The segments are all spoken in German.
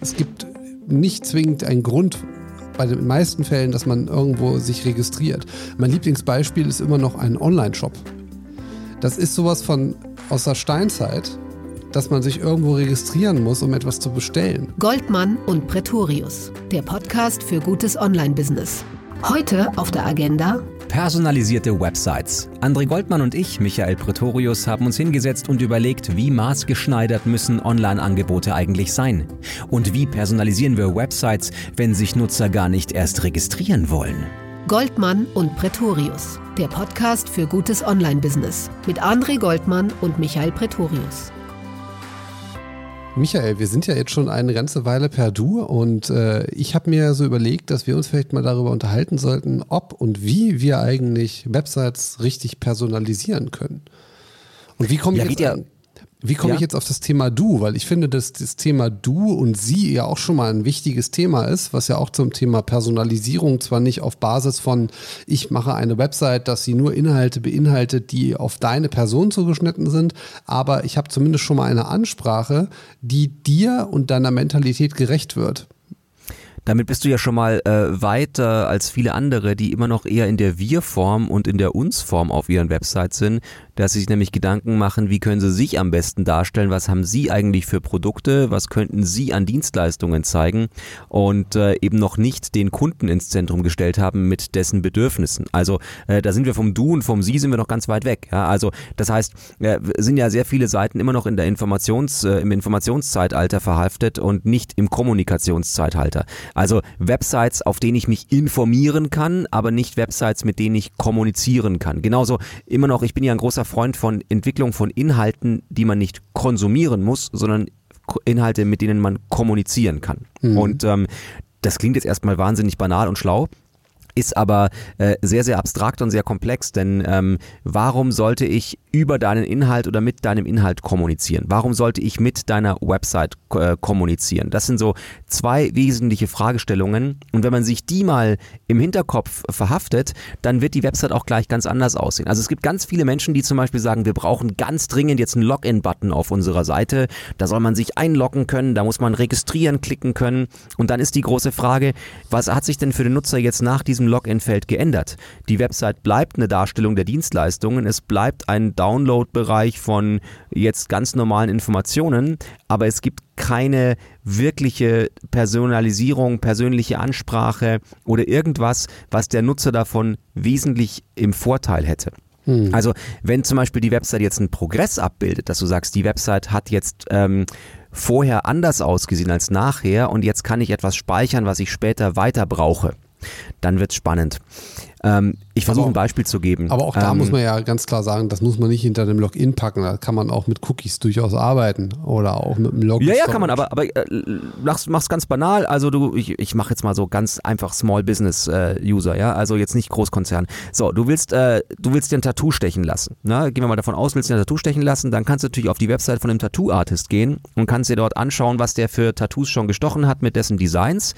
Es gibt nicht zwingend einen Grund, bei den meisten Fällen, dass man irgendwo sich registriert. Mein Lieblingsbeispiel ist immer noch ein Online-Shop. Das ist sowas von aus der Steinzeit, dass man sich irgendwo registrieren muss, um etwas zu bestellen. Goldmann und Pretorius, der Podcast für gutes Online-Business. Heute auf der Agenda Personalisierte Websites. André Goldmann und ich, Michael Pretorius, haben uns hingesetzt und überlegt, wie maßgeschneidert müssen Online-Angebote eigentlich sein? Und wie personalisieren wir Websites, wenn sich Nutzer gar nicht erst registrieren wollen? Goldmann und Pretorius, der Podcast für gutes Online-Business mit André Goldmann und Michael Pretorius. Michael, wir sind ja jetzt schon eine ganze Weile per Du und äh, ich habe mir so überlegt, dass wir uns vielleicht mal darüber unterhalten sollten, ob und wie wir eigentlich Websites richtig personalisieren können. Und wie komme ich ja, jetzt an, wie komme ja. ich jetzt auf das Thema Du? Weil ich finde, dass das Thema Du und Sie ja auch schon mal ein wichtiges Thema ist, was ja auch zum Thema Personalisierung zwar nicht auf Basis von, ich mache eine Website, dass sie nur Inhalte beinhaltet, die auf deine Person zugeschnitten sind, aber ich habe zumindest schon mal eine Ansprache, die dir und deiner Mentalität gerecht wird. Damit bist du ja schon mal äh, weiter als viele andere, die immer noch eher in der Wir-Form und in der Uns-Form auf ihren Websites sind dass sie sich nämlich Gedanken machen, wie können sie sich am besten darstellen, was haben sie eigentlich für Produkte, was könnten sie an Dienstleistungen zeigen und äh, eben noch nicht den Kunden ins Zentrum gestellt haben mit dessen Bedürfnissen. Also äh, da sind wir vom Du und vom Sie sind wir noch ganz weit weg. Ja? Also das heißt, äh, sind ja sehr viele Seiten immer noch in der Informations, äh, im Informationszeitalter verhaftet und nicht im Kommunikationszeitalter. Also Websites, auf denen ich mich informieren kann, aber nicht Websites, mit denen ich kommunizieren kann. Genauso immer noch, ich bin ja ein großer Freund von Entwicklung von Inhalten, die man nicht konsumieren muss, sondern Inhalte, mit denen man kommunizieren kann. Mhm. Und ähm, das klingt jetzt erstmal wahnsinnig banal und schlau, ist aber äh, sehr, sehr abstrakt und sehr komplex, denn ähm, warum sollte ich über deinen Inhalt oder mit deinem Inhalt kommunizieren? Warum sollte ich mit deiner Website äh, kommunizieren? Das sind so zwei wesentliche Fragestellungen und wenn man sich die mal im Hinterkopf verhaftet, dann wird die Website auch gleich ganz anders aussehen. Also es gibt ganz viele Menschen, die zum Beispiel sagen, wir brauchen ganz dringend jetzt einen Login-Button auf unserer Seite. Da soll man sich einloggen können, da muss man registrieren klicken können und dann ist die große Frage, was hat sich denn für den Nutzer jetzt nach diesem Login-Feld geändert? Die Website bleibt eine Darstellung der Dienstleistungen, es bleibt ein Download-Bereich von jetzt ganz normalen Informationen, aber es gibt keine wirkliche Personalisierung, persönliche Ansprache oder irgendwas, was der Nutzer davon wesentlich im Vorteil hätte. Hm. Also wenn zum Beispiel die Website jetzt einen Progress abbildet, dass du sagst, die Website hat jetzt ähm, vorher anders ausgesehen als nachher und jetzt kann ich etwas speichern, was ich später weiter brauche, dann wird es spannend. Ähm, ich versuche ein Beispiel zu geben. Aber auch da ähm, muss man ja ganz klar sagen, das muss man nicht hinter dem Login packen. Da kann man auch mit Cookies durchaus arbeiten oder auch mit dem Login. Ja, ja, kann man, aber, aber äh, mach's, mach's ganz banal. Also du, ich, ich mache jetzt mal so ganz einfach Small Business äh, User, ja, also jetzt nicht Großkonzern. So, du willst, äh, du willst dir ein Tattoo stechen lassen. Ne? Gehen wir mal davon aus, willst dir ein Tattoo stechen lassen, dann kannst du natürlich auf die Website von einem Tattoo-Artist gehen und kannst dir dort anschauen, was der für Tattoos schon gestochen hat mit dessen Designs.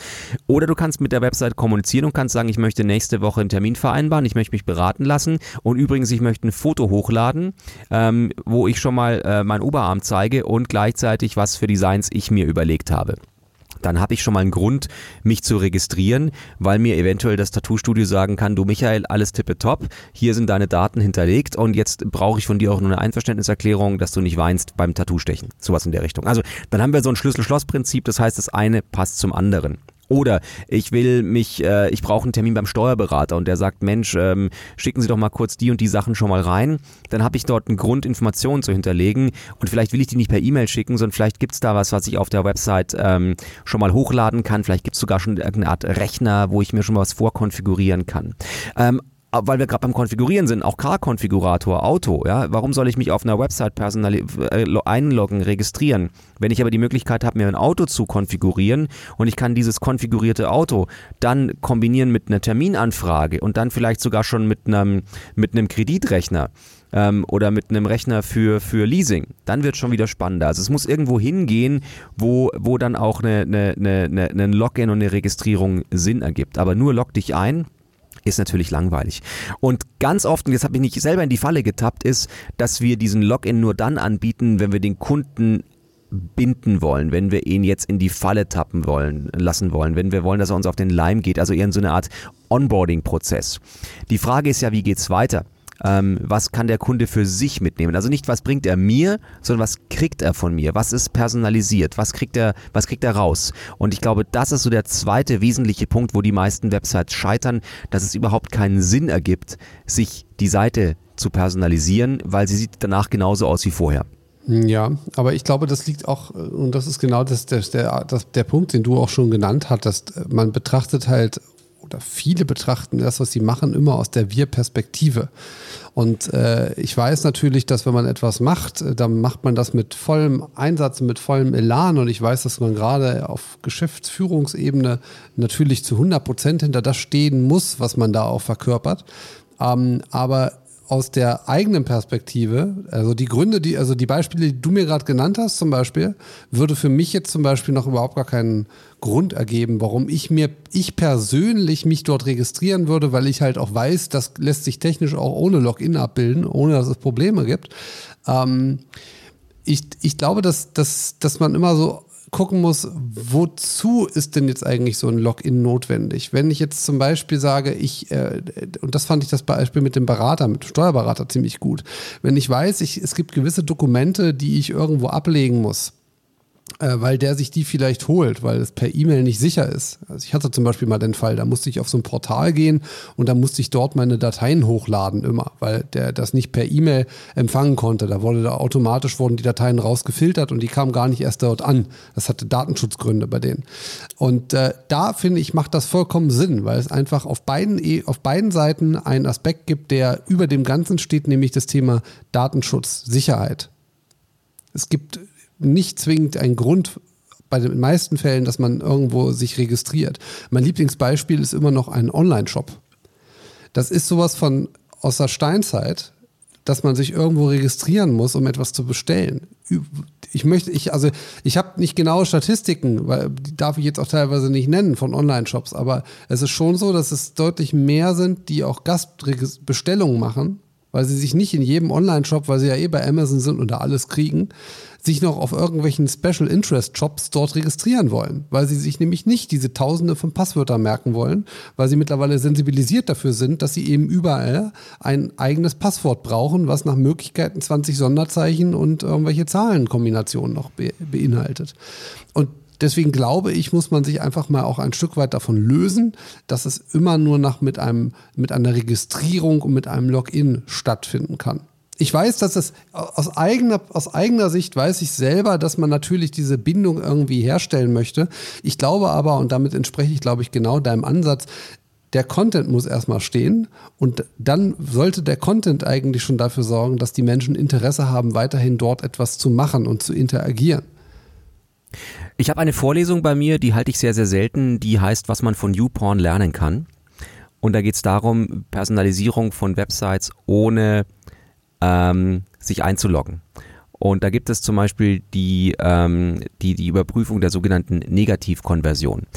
Oder du kannst mit der Website kommunizieren und kannst sagen, ich möchte nächste Woche einen Termin vereinbaren, ich möchte mich beraten lassen und übrigens, ich möchte ein Foto hochladen, ähm, wo ich schon mal äh, meinen Oberarm zeige und gleichzeitig was für Designs ich mir überlegt habe dann habe ich schon mal einen Grund, mich zu registrieren, weil mir eventuell das Tattoo-Studio sagen kann, du Michael, alles tippetopp, hier sind deine Daten hinterlegt und jetzt brauche ich von dir auch nur eine Einverständniserklärung, dass du nicht weinst beim Tattoo-Stechen. Sowas in der Richtung. Also dann haben wir so ein Schlüssel-Schloss-Prinzip, das heißt, das eine passt zum anderen. Oder ich will mich, äh, ich brauche einen Termin beim Steuerberater und der sagt, Mensch, ähm, schicken Sie doch mal kurz die und die Sachen schon mal rein. Dann habe ich dort einen Grund, Informationen zu hinterlegen und vielleicht will ich die nicht per E-Mail schicken, sondern vielleicht gibt es da was, was ich auf der Website ähm, schon mal hochladen kann. Vielleicht gibt es sogar schon irgendeine Art Rechner, wo ich mir schon mal was vorkonfigurieren kann. Ähm, weil wir gerade beim Konfigurieren sind, auch Car-Konfigurator, Auto, ja, warum soll ich mich auf einer Website personal äh, einloggen, registrieren? Wenn ich aber die Möglichkeit habe, mir ein Auto zu konfigurieren und ich kann dieses konfigurierte Auto dann kombinieren mit einer Terminanfrage und dann vielleicht sogar schon mit einem, mit einem Kreditrechner, ähm, oder mit einem Rechner für, für Leasing, dann wird schon wieder spannender. Also es muss irgendwo hingehen, wo, wo dann auch eine, eine, eine, eine Login und eine Registrierung Sinn ergibt. Aber nur log dich ein, ist natürlich langweilig. Und ganz oft, und jetzt habe ich nicht selber in die Falle getappt, ist, dass wir diesen Login nur dann anbieten, wenn wir den Kunden binden wollen, wenn wir ihn jetzt in die Falle tappen wollen, lassen wollen, wenn wir wollen, dass er uns auf den Leim geht, also eher in so eine Art Onboarding-Prozess. Die Frage ist ja, wie geht's weiter? Ähm, was kann der Kunde für sich mitnehmen. Also nicht, was bringt er mir, sondern was kriegt er von mir, was ist personalisiert, was kriegt er, was kriegt er raus. Und ich glaube, das ist so der zweite wesentliche Punkt, wo die meisten Websites scheitern, dass es überhaupt keinen Sinn ergibt, sich die Seite zu personalisieren, weil sie sieht danach genauso aus wie vorher. Ja, aber ich glaube, das liegt auch, und das ist genau das, der, der, der Punkt, den du auch schon genannt hattest. Man betrachtet halt oder viele betrachten das, was sie machen, immer aus der Wir-Perspektive. Und äh, ich weiß natürlich, dass wenn man etwas macht, äh, dann macht man das mit vollem Einsatz, mit vollem Elan. Und ich weiß, dass man gerade auf Geschäftsführungsebene natürlich zu 100 Prozent hinter das stehen muss, was man da auch verkörpert. Ähm, aber aus der eigenen Perspektive, also die Gründe, die, also die Beispiele, die du mir gerade genannt hast, zum Beispiel, würde für mich jetzt zum Beispiel noch überhaupt gar keinen Grund ergeben, warum ich mir, ich persönlich mich dort registrieren würde, weil ich halt auch weiß, das lässt sich technisch auch ohne Login abbilden, ohne dass es Probleme gibt. Ähm, ich, ich glaube, dass, dass, dass man immer so gucken muss, wozu ist denn jetzt eigentlich so ein Login notwendig? Wenn ich jetzt zum Beispiel sage, ich, äh, und das fand ich das Beispiel mit dem Berater, mit dem Steuerberater ziemlich gut. Wenn ich weiß, ich, es gibt gewisse Dokumente, die ich irgendwo ablegen muss, weil der sich die vielleicht holt, weil es per E-Mail nicht sicher ist. Also ich hatte zum Beispiel mal den Fall, da musste ich auf so ein Portal gehen und da musste ich dort meine Dateien hochladen immer, weil der das nicht per E-Mail empfangen konnte. Da wurde da automatisch wurden die Dateien rausgefiltert und die kamen gar nicht erst dort an. Das hatte Datenschutzgründe bei denen. Und äh, da finde ich macht das vollkommen Sinn, weil es einfach auf beiden e, auf beiden Seiten einen Aspekt gibt, der über dem Ganzen steht, nämlich das Thema Datenschutz, Sicherheit. Es gibt nicht zwingend ein Grund bei den meisten Fällen, dass man irgendwo sich registriert. Mein Lieblingsbeispiel ist immer noch ein Online-Shop. Das ist sowas von aus der Steinzeit, dass man sich irgendwo registrieren muss, um etwas zu bestellen. Ich möchte, ich, also ich habe nicht genaue Statistiken, weil die darf ich jetzt auch teilweise nicht nennen von Online-Shops, aber es ist schon so, dass es deutlich mehr sind, die auch Gastbestellungen machen, weil sie sich nicht in jedem Online-Shop, weil sie ja eh bei Amazon sind und da alles kriegen, sich noch auf irgendwelchen Special Interest Shops dort registrieren wollen, weil sie sich nämlich nicht diese Tausende von Passwörtern merken wollen, weil sie mittlerweile sensibilisiert dafür sind, dass sie eben überall ein eigenes Passwort brauchen, was nach Möglichkeiten 20 Sonderzeichen und irgendwelche Zahlenkombinationen noch be beinhaltet. Und Deswegen glaube ich, muss man sich einfach mal auch ein Stück weit davon lösen, dass es immer nur nach mit einem, mit einer Registrierung und mit einem Login stattfinden kann ich weiß, dass es aus eigener, aus eigener Sicht weiß ich selber, dass man natürlich diese Bindung irgendwie herstellen möchte. Ich glaube aber, und damit entspreche ich, glaube ich, genau deinem Ansatz, der Content muss erstmal stehen und dann sollte der Content eigentlich schon dafür sorgen, dass die Menschen Interesse haben, weiterhin dort etwas zu machen und zu interagieren. Ich habe eine Vorlesung bei mir, die halte ich sehr, sehr selten, die heißt, was man von YouPorn lernen kann. Und da geht es darum, Personalisierung von Websites ohne ähm, sich einzuloggen. Und da gibt es zum Beispiel die, ähm, die, die Überprüfung der sogenannten Negativkonversion.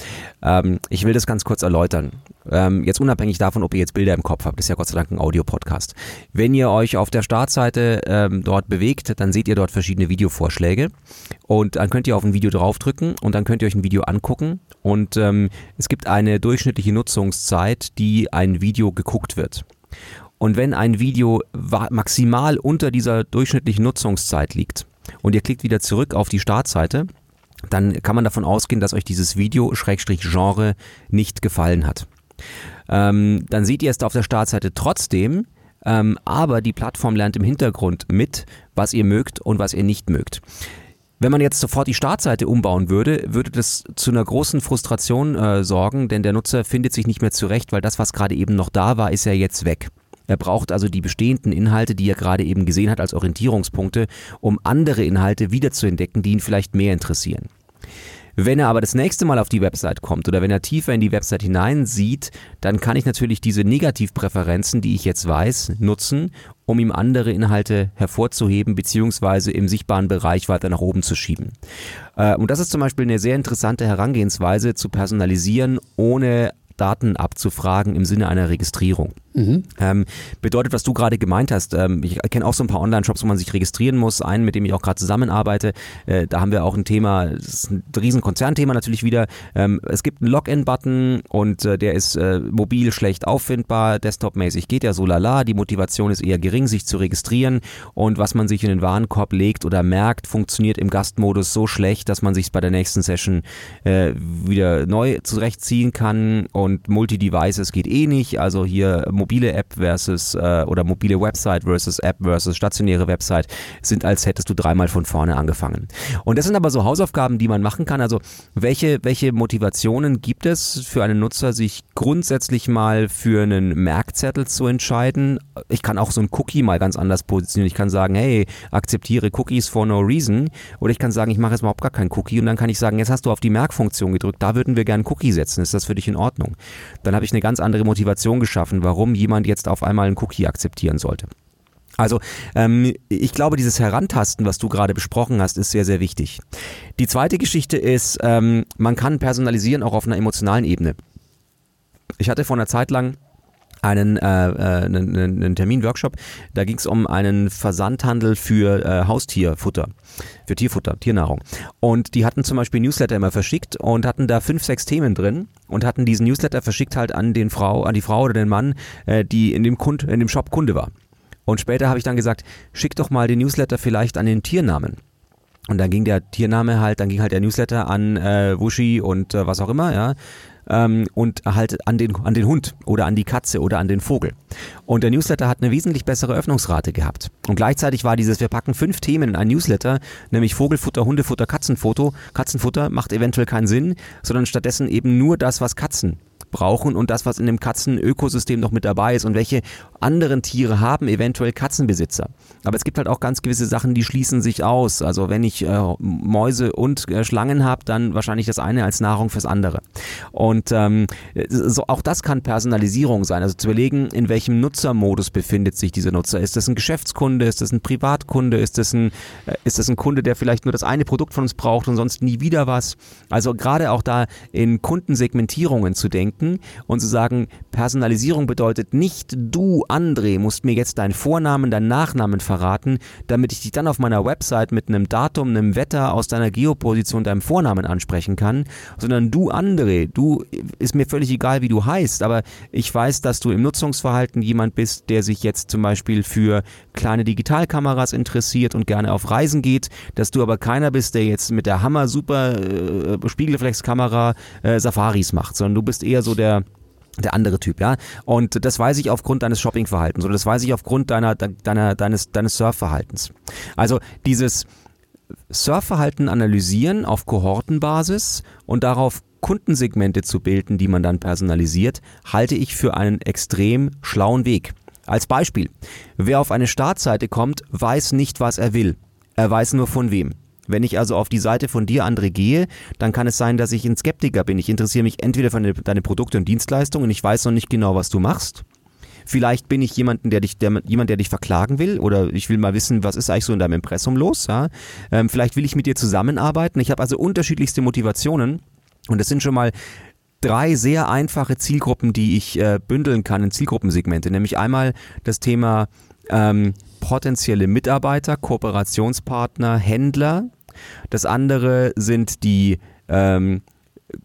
Ähm, ich will das ganz kurz erläutern. Ähm, jetzt unabhängig davon, ob ihr jetzt Bilder im Kopf habt, das ist ja Gott sei Dank ein Audiopodcast. Wenn ihr euch auf der Startseite ähm, dort bewegt, dann seht ihr dort verschiedene Videovorschläge und dann könnt ihr auf ein Video draufdrücken und dann könnt ihr euch ein Video angucken und ähm, es gibt eine durchschnittliche Nutzungszeit, die ein Video geguckt wird. Und wenn ein Video maximal unter dieser durchschnittlichen Nutzungszeit liegt und ihr klickt wieder zurück auf die Startseite, dann kann man davon ausgehen, dass euch dieses Video Schrägstrich Genre nicht gefallen hat. Ähm, dann seht ihr es auf der Startseite trotzdem, ähm, aber die Plattform lernt im Hintergrund mit, was ihr mögt und was ihr nicht mögt. Wenn man jetzt sofort die Startseite umbauen würde, würde das zu einer großen Frustration äh, sorgen, denn der Nutzer findet sich nicht mehr zurecht, weil das, was gerade eben noch da war, ist ja jetzt weg. Er braucht also die bestehenden Inhalte, die er gerade eben gesehen hat, als Orientierungspunkte, um andere Inhalte wiederzuentdecken, die ihn vielleicht mehr interessieren. Wenn er aber das nächste Mal auf die Website kommt oder wenn er tiefer in die Website hineinsieht, dann kann ich natürlich diese Negativpräferenzen, die ich jetzt weiß, nutzen, um ihm andere Inhalte hervorzuheben bzw. im sichtbaren Bereich weiter nach oben zu schieben. Äh, und das ist zum Beispiel eine sehr interessante Herangehensweise zu personalisieren, ohne Daten abzufragen im Sinne einer Registrierung. Mhm. Ähm, bedeutet, was du gerade gemeint hast, ähm, ich kenne auch so ein paar Online-Shops, wo man sich registrieren muss. Einen, mit dem ich auch gerade zusammenarbeite, äh, da haben wir auch ein Thema, das ist ein Riesenkonzernthema natürlich wieder. Ähm, es gibt einen Login-Button und äh, der ist äh, mobil schlecht auffindbar, desktopmäßig geht ja so lala, die Motivation ist eher gering, sich zu registrieren und was man sich in den Warenkorb legt oder merkt, funktioniert im Gastmodus so schlecht, dass man sich bei der nächsten Session äh, wieder neu zurechtziehen kann und Multi-Devices geht eh nicht, also hier mobile App versus äh, oder mobile Website versus App versus stationäre Website sind, als hättest du dreimal von vorne angefangen. Und das sind aber so Hausaufgaben, die man machen kann. Also welche, welche Motivationen gibt es für einen Nutzer, sich grundsätzlich mal für einen Merkzettel zu entscheiden? Ich kann auch so ein Cookie mal ganz anders positionieren. Ich kann sagen, hey, akzeptiere Cookies for no reason. Oder ich kann sagen, ich mache jetzt überhaupt gar keinen Cookie und dann kann ich sagen, jetzt hast du auf die Merkfunktion gedrückt, da würden wir gerne Cookie setzen. Ist das für dich in Ordnung? Dann habe ich eine ganz andere Motivation geschaffen, jemand jetzt auf einmal einen Cookie akzeptieren sollte. Also ähm, ich glaube, dieses Herantasten, was du gerade besprochen hast, ist sehr, sehr wichtig. Die zweite Geschichte ist, ähm, man kann personalisieren auch auf einer emotionalen Ebene. Ich hatte vor einer Zeit lang einen, äh, äh einen, einen Termin-Workshop, da ging es um einen Versandhandel für äh, Haustierfutter, für Tierfutter, Tiernahrung. Und die hatten zum Beispiel Newsletter immer verschickt und hatten da fünf, sechs Themen drin und hatten diesen Newsletter verschickt halt an den Frau, an die Frau oder den Mann, äh, die in dem, Kund, in dem Shop Kunde war. Und später habe ich dann gesagt, schick doch mal den Newsletter vielleicht an den Tiernamen. Und dann ging der Tiername halt, dann ging halt der Newsletter an äh, Wushi und äh, was auch immer, ja. Ähm, und halt an den, an den Hund oder an die Katze oder an den Vogel. Und der Newsletter hat eine wesentlich bessere Öffnungsrate gehabt. Und gleichzeitig war dieses, wir packen fünf Themen in ein Newsletter, nämlich Vogelfutter, Hundefutter, Katzenfoto. Katzenfutter macht eventuell keinen Sinn, sondern stattdessen eben nur das, was Katzen brauchen und das, was in dem Katzenökosystem noch mit dabei ist und welche anderen Tiere haben eventuell Katzenbesitzer. Aber es gibt halt auch ganz gewisse Sachen, die schließen sich aus. Also wenn ich äh, Mäuse und äh, Schlangen habe, dann wahrscheinlich das eine als Nahrung fürs andere. Und ähm, so, auch das kann Personalisierung sein. Also zu überlegen, in welchem Nutzermodus befindet sich dieser Nutzer. Ist das ein Geschäftskunde? Ist das ein Privatkunde? Ist das ein, äh, ist das ein Kunde, der vielleicht nur das eine Produkt von uns braucht und sonst nie wieder was? Also gerade auch da in Kundensegmentierungen zu denken und zu sagen, Personalisierung bedeutet nicht du, André, musst mir jetzt deinen Vornamen, deinen Nachnamen verraten, damit ich dich dann auf meiner Website mit einem Datum, einem Wetter aus deiner Geoposition, deinem Vornamen ansprechen kann, sondern du, André, du ist mir völlig egal, wie du heißt, aber ich weiß, dass du im Nutzungsverhalten jemand bist, der sich jetzt zum Beispiel für kleine Digitalkameras interessiert und gerne auf Reisen geht, dass du aber keiner bist, der jetzt mit der Hammer super äh, Spiegelreflexkamera äh, Safaris macht, sondern du bist eher so der der andere Typ, ja. Und das weiß ich aufgrund deines Shoppingverhaltens oder das weiß ich aufgrund deiner, deiner, deines, deines Surfverhaltens. Also dieses Surfverhalten analysieren auf Kohortenbasis und darauf Kundensegmente zu bilden, die man dann personalisiert, halte ich für einen extrem schlauen Weg. Als Beispiel, wer auf eine Startseite kommt, weiß nicht, was er will. Er weiß nur von wem. Wenn ich also auf die Seite von dir, André, gehe, dann kann es sein, dass ich ein Skeptiker bin. Ich interessiere mich entweder für deine Produkte und Dienstleistungen und ich weiß noch nicht genau, was du machst. Vielleicht bin ich jemanden, der dich, der, jemand, der dich verklagen will oder ich will mal wissen, was ist eigentlich so in deinem Impressum los. Ja? Ähm, vielleicht will ich mit dir zusammenarbeiten. Ich habe also unterschiedlichste Motivationen und das sind schon mal drei sehr einfache Zielgruppen, die ich äh, bündeln kann in Zielgruppensegmente. Nämlich einmal das Thema ähm, potenzielle Mitarbeiter, Kooperationspartner, Händler. Das andere sind die ähm,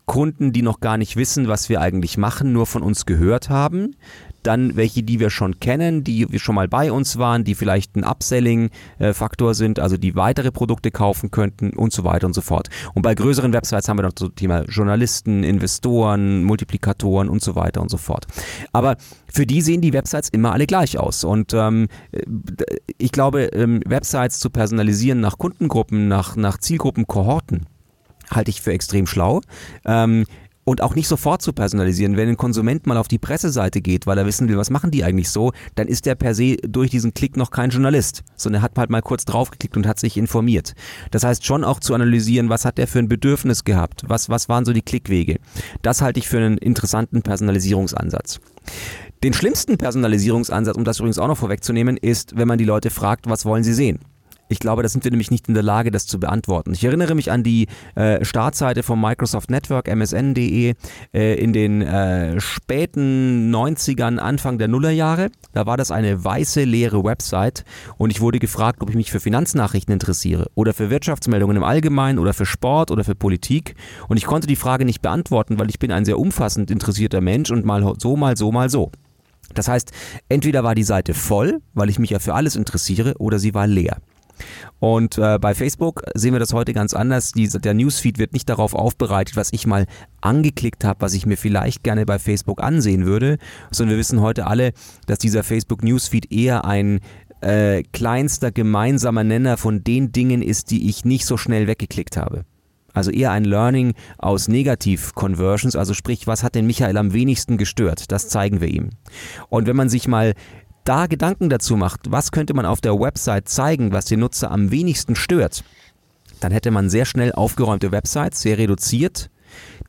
Kunden, die noch gar nicht wissen, was wir eigentlich machen, nur von uns gehört haben dann welche, die wir schon kennen, die schon mal bei uns waren, die vielleicht ein Upselling-Faktor sind, also die weitere Produkte kaufen könnten und so weiter und so fort. Und bei größeren Websites haben wir noch so Thema Journalisten, Investoren, Multiplikatoren und so weiter und so fort. Aber für die sehen die Websites immer alle gleich aus. Und ähm, ich glaube, ähm, Websites zu personalisieren nach Kundengruppen, nach, nach Zielgruppen, Kohorten, halte ich für extrem schlau. Ähm, und auch nicht sofort zu personalisieren. Wenn ein Konsument mal auf die Presseseite geht, weil er wissen will, was machen die eigentlich so, dann ist der per se durch diesen Klick noch kein Journalist, sondern er hat halt mal kurz draufgeklickt und hat sich informiert. Das heißt schon auch zu analysieren, was hat der für ein Bedürfnis gehabt, was, was waren so die Klickwege. Das halte ich für einen interessanten Personalisierungsansatz. Den schlimmsten Personalisierungsansatz, um das übrigens auch noch vorwegzunehmen, ist, wenn man die Leute fragt, was wollen sie sehen? Ich glaube, da sind wir nämlich nicht in der Lage, das zu beantworten. Ich erinnere mich an die äh, Startseite vom Microsoft Network, msn.de, äh, in den äh, späten 90ern, Anfang der Nullerjahre. Da war das eine weiße, leere Website und ich wurde gefragt, ob ich mich für Finanznachrichten interessiere oder für Wirtschaftsmeldungen im Allgemeinen oder für Sport oder für Politik. Und ich konnte die Frage nicht beantworten, weil ich bin ein sehr umfassend interessierter Mensch und mal so, mal so, mal so. Das heißt, entweder war die Seite voll, weil ich mich ja für alles interessiere, oder sie war leer. Und äh, bei Facebook sehen wir das heute ganz anders. Die, der Newsfeed wird nicht darauf aufbereitet, was ich mal angeklickt habe, was ich mir vielleicht gerne bei Facebook ansehen würde, sondern wir wissen heute alle, dass dieser Facebook Newsfeed eher ein äh, kleinster gemeinsamer Nenner von den Dingen ist, die ich nicht so schnell weggeklickt habe. Also eher ein Learning aus Negativ-Conversions, also sprich, was hat den Michael am wenigsten gestört? Das zeigen wir ihm. Und wenn man sich mal da Gedanken dazu macht, was könnte man auf der Website zeigen, was den Nutzer am wenigsten stört, dann hätte man sehr schnell aufgeräumte Websites, sehr reduziert,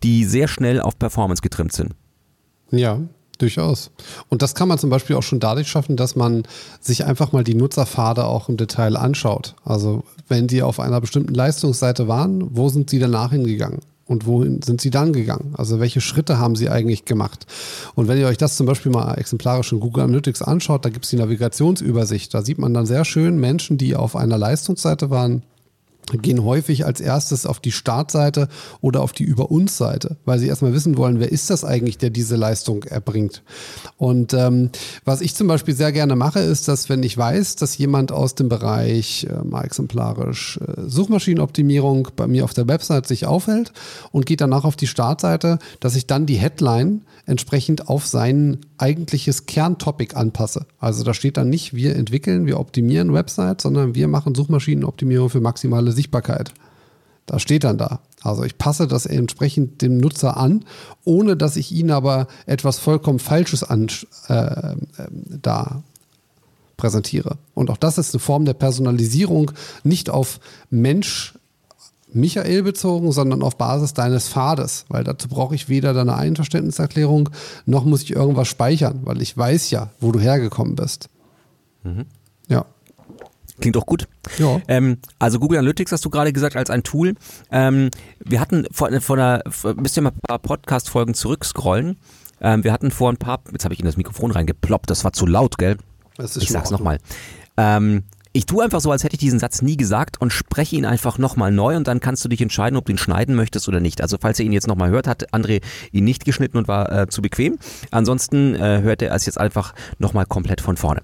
die sehr schnell auf Performance getrimmt sind. Ja, durchaus. Und das kann man zum Beispiel auch schon dadurch schaffen, dass man sich einfach mal die Nutzerpfade auch im Detail anschaut. Also wenn Sie auf einer bestimmten Leistungsseite waren, wo sind Sie danach hingegangen? Und wohin sind Sie dann gegangen? Also welche Schritte haben Sie eigentlich gemacht? Und wenn ihr euch das zum Beispiel mal exemplarisch in Google Analytics anschaut, da gibt es die Navigationsübersicht. Da sieht man dann sehr schön Menschen, die auf einer Leistungsseite waren, gehen häufig als erstes auf die Startseite oder auf die Über uns Seite, weil sie erstmal wissen wollen, wer ist das eigentlich, der diese Leistung erbringt. Und ähm, was ich zum Beispiel sehr gerne mache, ist, dass wenn ich weiß, dass jemand aus dem Bereich äh, mal exemplarisch äh, Suchmaschinenoptimierung bei mir auf der Website sich aufhält und geht danach auf die Startseite, dass ich dann die Headline entsprechend auf sein eigentliches Kerntopic anpasse. Also da steht dann nicht, wir entwickeln, wir optimieren Websites, sondern wir machen Suchmaschinenoptimierung für maximale Sichtbarkeit. Das steht dann da. Also ich passe das entsprechend dem Nutzer an, ohne dass ich ihn aber etwas vollkommen Falsches an, äh, äh, da präsentiere. Und auch das ist eine Form der Personalisierung, nicht auf Mensch Michael bezogen, sondern auf Basis deines Pfades, weil dazu brauche ich weder deine Einverständniserklärung, noch muss ich irgendwas speichern, weil ich weiß ja, wo du hergekommen bist. Mhm. Ja. Klingt doch gut. Ja. Ähm, also Google Analytics hast du gerade gesagt als ein Tool. Ähm, wir hatten vor, vor einer, müsst ihr mal ein paar Podcast-Folgen zurückscrollen. Ähm, wir hatten vor ein paar, jetzt habe ich in das Mikrofon reingeploppt, das war zu laut, gell? ich sag's nochmal. Ähm, ich tue einfach so, als hätte ich diesen Satz nie gesagt und spreche ihn einfach nochmal neu und dann kannst du dich entscheiden, ob du ihn schneiden möchtest oder nicht. Also falls ihr ihn jetzt nochmal hört, hat André ihn nicht geschnitten und war äh, zu bequem. Ansonsten äh, hört er es jetzt einfach nochmal komplett von vorne.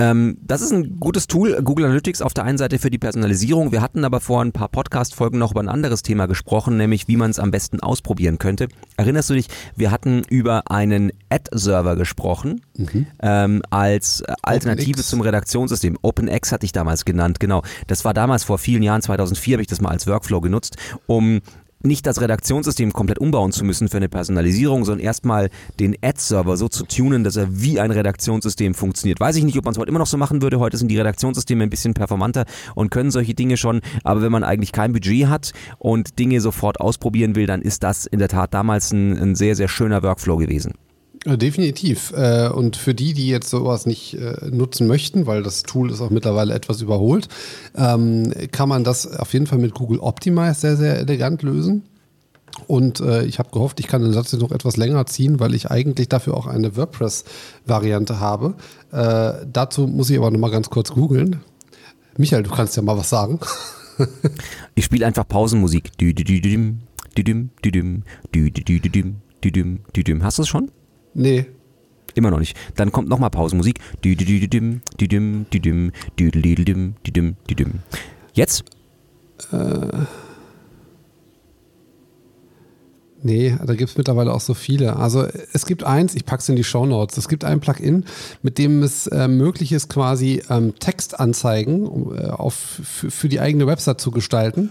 Ähm, das ist ein gutes Tool, Google Analytics auf der einen Seite für die Personalisierung. Wir hatten aber vor ein paar Podcast-Folgen noch über ein anderes Thema gesprochen, nämlich wie man es am besten ausprobieren könnte. Erinnerst du dich, wir hatten über einen Ad-Server gesprochen mhm. ähm, als Alternative OpenX. zum Redaktionssystem. OpenX hatte ich damals genannt, genau. Das war damals vor vielen Jahren, 2004 habe ich das mal als Workflow genutzt, um nicht das Redaktionssystem komplett umbauen zu müssen für eine Personalisierung, sondern erstmal den Ad-Server so zu tunen, dass er wie ein Redaktionssystem funktioniert. Weiß ich nicht, ob man es heute immer noch so machen würde. Heute sind die Redaktionssysteme ein bisschen performanter und können solche Dinge schon. Aber wenn man eigentlich kein Budget hat und Dinge sofort ausprobieren will, dann ist das in der Tat damals ein, ein sehr, sehr schöner Workflow gewesen. Definitiv. Äh, und für die, die jetzt sowas nicht äh, nutzen möchten, weil das Tool ist auch mittlerweile etwas überholt, ähm, kann man das auf jeden Fall mit Google Optimize sehr, sehr elegant lösen. Und äh, ich habe gehofft, ich kann den Satz jetzt noch etwas länger ziehen, weil ich eigentlich dafür auch eine WordPress-Variante habe. Äh, dazu muss ich aber noch mal ganz kurz googeln. Michael, du kannst ja mal was sagen. ich spiele einfach Pausenmusik. Hast du es schon? Nee. Immer noch nicht. Dann kommt nochmal Pausenmusik. Jetzt? Äh. Nee, da gibt es mittlerweile auch so viele. Also es gibt eins, ich packe es in die Show Notes. Es gibt ein Plugin, mit dem es äh, möglich ist, quasi ähm, Textanzeigen äh, auf, für die eigene Website zu gestalten,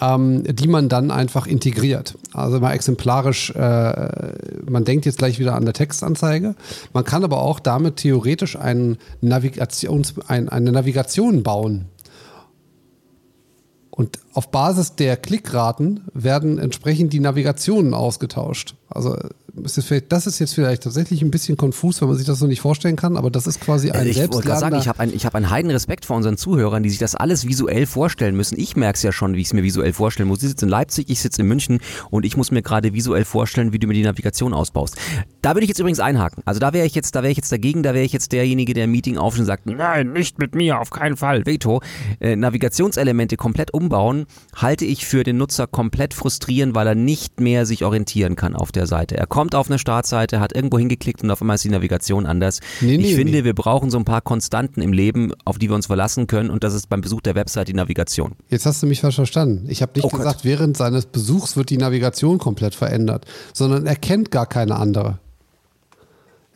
ähm, die man dann einfach integriert. Also mal exemplarisch, äh, man denkt jetzt gleich wieder an der Textanzeige. Man kann aber auch damit theoretisch ein Navigations, ein, eine Navigation bauen und auf Basis der Klickraten werden entsprechend die Navigationen ausgetauscht. Also das ist jetzt vielleicht tatsächlich ein bisschen konfus, wenn man sich das so nicht vorstellen kann, aber das ist quasi ein ich wollte gerade sagen, ich habe ein, ich hab einen heiden Respekt vor unseren Zuhörern, die sich das alles visuell vorstellen müssen. Ich merke es ja schon, wie ich es mir visuell vorstellen muss. Sie sitzt in Leipzig, ich sitze in München und ich muss mir gerade visuell vorstellen, wie du mir die Navigation ausbaust. Da würde ich jetzt übrigens einhaken. Also da wäre ich jetzt, da wäre ich jetzt dagegen, da wäre ich jetzt derjenige, der im Meeting aufsteht und sagt, nein, nicht mit mir, auf keinen Fall, Veto. Äh, Navigationselemente komplett umbauen, halte ich für den Nutzer komplett frustrierend, weil er nicht mehr sich orientieren kann auf der Seite. Er kommt auf eine Startseite, hat irgendwo hingeklickt und auf einmal ist die Navigation anders. Nee, nee, ich finde, nee. wir brauchen so ein paar Konstanten im Leben, auf die wir uns verlassen können und das ist beim Besuch der Website die Navigation. Jetzt hast du mich falsch verstanden. Ich habe nicht Oh Gott. gesagt, während seines Besuchs wird die Navigation komplett verändert, sondern er kennt gar keine andere.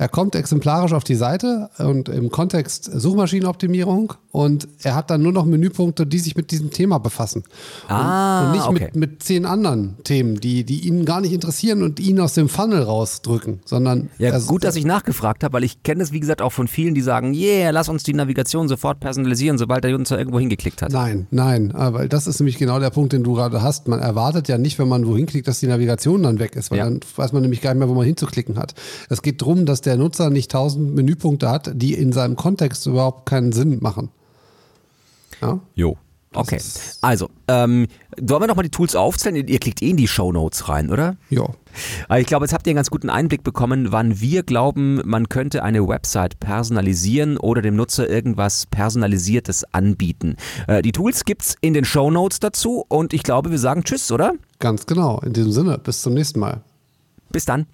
Er kommt exemplarisch auf die Seite und im Kontext Suchmaschinenoptimierung und er hat dann nur noch Menüpunkte, die sich mit diesem Thema befassen. Ah, und, und nicht okay. mit, mit zehn anderen Themen, die, die ihn gar nicht interessieren und ihn aus dem Funnel rausdrücken, sondern Ja, er- gut, dass ich nachgefragt habe, weil ich kenne das, wie gesagt, auch von vielen, die sagen, yeah, lass uns die Navigation sofort personalisieren, sobald der Nutzer irgendwo hingeklickt hat. Nein, nein, weil das ist nämlich genau der Punkt, den du gerade hast. Man erwartet ja nicht, wenn man wohin klickt, dass die Navigation dann weg ist, weil Ja. dann weiß man nämlich gar nicht mehr, wo man hinzuklicken hat. Es geht darum, dass der Nutzer nicht tausend Menüpunkte hat, die in seinem Kontext überhaupt keinen Sinn machen. Ja? Jo. Okay. Also, ähm, wollen wir nochmal die Tools aufzählen? Ihr, klickt eh in die Shownotes rein, oder? Ja. Aber ich glaube, jetzt habt ihr einen ganz guten Einblick bekommen, wann wir glauben, man könnte eine Website personalisieren oder dem Nutzer irgendwas Personalisiertes anbieten. Äh, die Tools gibt's in den Shownotes dazu und ich glaube, wir sagen Tschüss, oder? Ganz genau. In diesem Sinne, bis zum nächsten Mal. Bis dann.